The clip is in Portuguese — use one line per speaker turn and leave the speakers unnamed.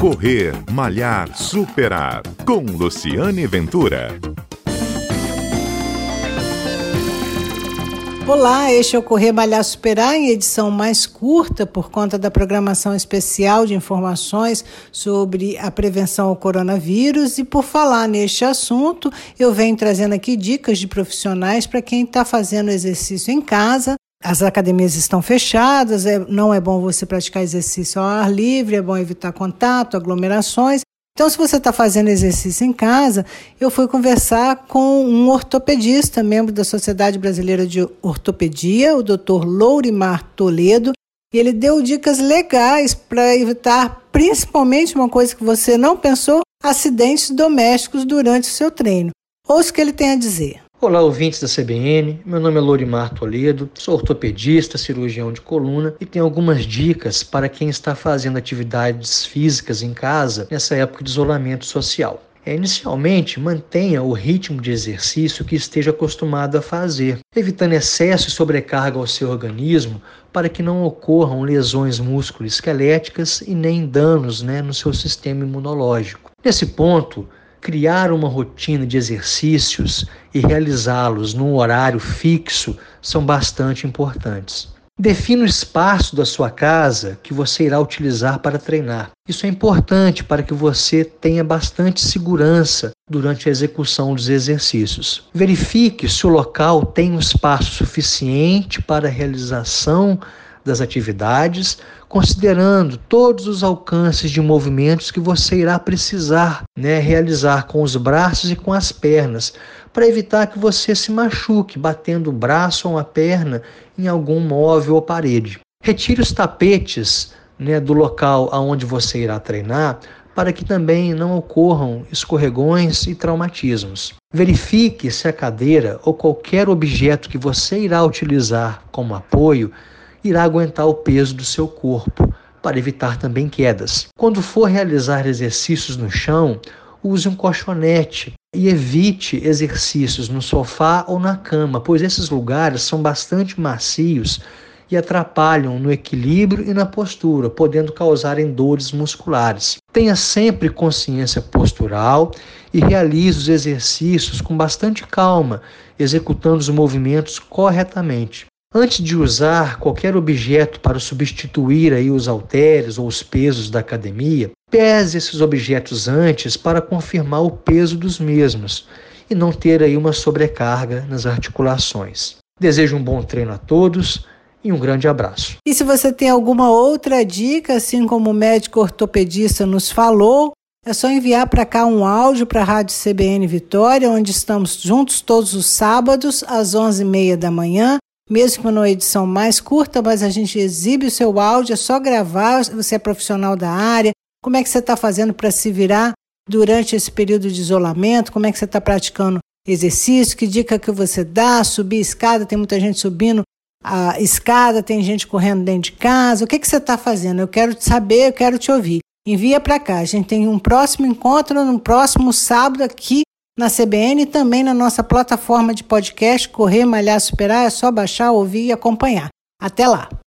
Correr, Malhar, Superar. Com Luciane Ventura.
Olá, este é o Correr Malhar Superar em edição mais curta por conta da programação especial de informações sobre a prevenção ao coronavírus. E por falar neste assunto, eu venho trazendo aqui dicas de profissionais para quem está fazendo exercício em casa. As academias estão fechadas, é, não é bom você praticar exercício ao ar livre, é bom evitar contato, aglomerações. Então, se você está fazendo exercício em casa, eu fui conversar com um ortopedista, membro da Sociedade Brasileira de Ortopedia, o Dr. Lourimar Toledo, e ele deu dicas legais para evitar, principalmente uma coisa que você não pensou, acidentes domésticos durante o seu treino. Ouça o que ele tem a dizer.
Olá, ouvintes da CBN. Meu nome é Lorimar Toledo, sou ortopedista, cirurgião de coluna e tenho algumas dicas para quem está fazendo atividades físicas em casa nessa época de isolamento social. É, inicialmente, mantenha o ritmo de exercício que esteja acostumado a fazer, evitando excesso e sobrecarga ao seu organismo para que não ocorram lesões músculo-esqueléticas e nem danos né, no seu sistema imunológico. Nesse ponto, criar uma rotina de exercícios e realizá-los num horário fixo são bastante importantes. Defina o espaço da sua casa que você irá utilizar para treinar. Isso é importante para que você tenha bastante segurança durante a execução dos exercícios. Verifique se o local tem um espaço suficiente para a realização das atividades, considerando todos os alcances de movimentos que você irá precisar né, realizar com os braços e com as pernas, para evitar que você se machuque batendo o braço ou a perna em algum móvel ou parede. Retire os tapetes né, do local aonde você irá treinar para que também não ocorram escorregões e traumatismos. Verifique se a cadeira ou qualquer objeto que você irá utilizar como apoio irá aguentar o peso do seu corpo, para evitar também quedas. Quando for realizar exercícios no chão, use um colchonete e evite exercícios no sofá ou na cama, pois esses lugares são bastante macios e atrapalham no equilíbrio e na postura, podendo causar dores musculares. Tenha sempre consciência postural e realize os exercícios com bastante calma, executando os movimentos corretamente. Antes de usar qualquer objeto para substituir aí os halteres ou os pesos da academia, pese esses objetos antes para confirmar o peso dos mesmos e não ter aí uma sobrecarga nas articulações. Desejo um bom treino a todos e um grande abraço.
E se você tem alguma outra dica, assim como o médico ortopedista nos falou, é só enviar para cá um áudio para a Rádio CBN Vitória, onde estamos juntos todos os sábados às 11h30 da manhã mesmo que numa edição mais curta, mas a gente exibe o seu áudio, é só gravar, você é profissional da área, como é que você está fazendo para se virar durante esse período de isolamento, como é que você está praticando exercício, que dica que você dá, subir escada, tem muita gente subindo a escada, tem gente correndo dentro de casa, o que, que você está fazendo? Eu quero saber, eu quero te ouvir. Envia para cá, a gente tem um próximo encontro no próximo sábado aqui na CBN e também na nossa plataforma de podcast Correr, Malhar, Superar. É só baixar, ouvir e acompanhar. Até lá!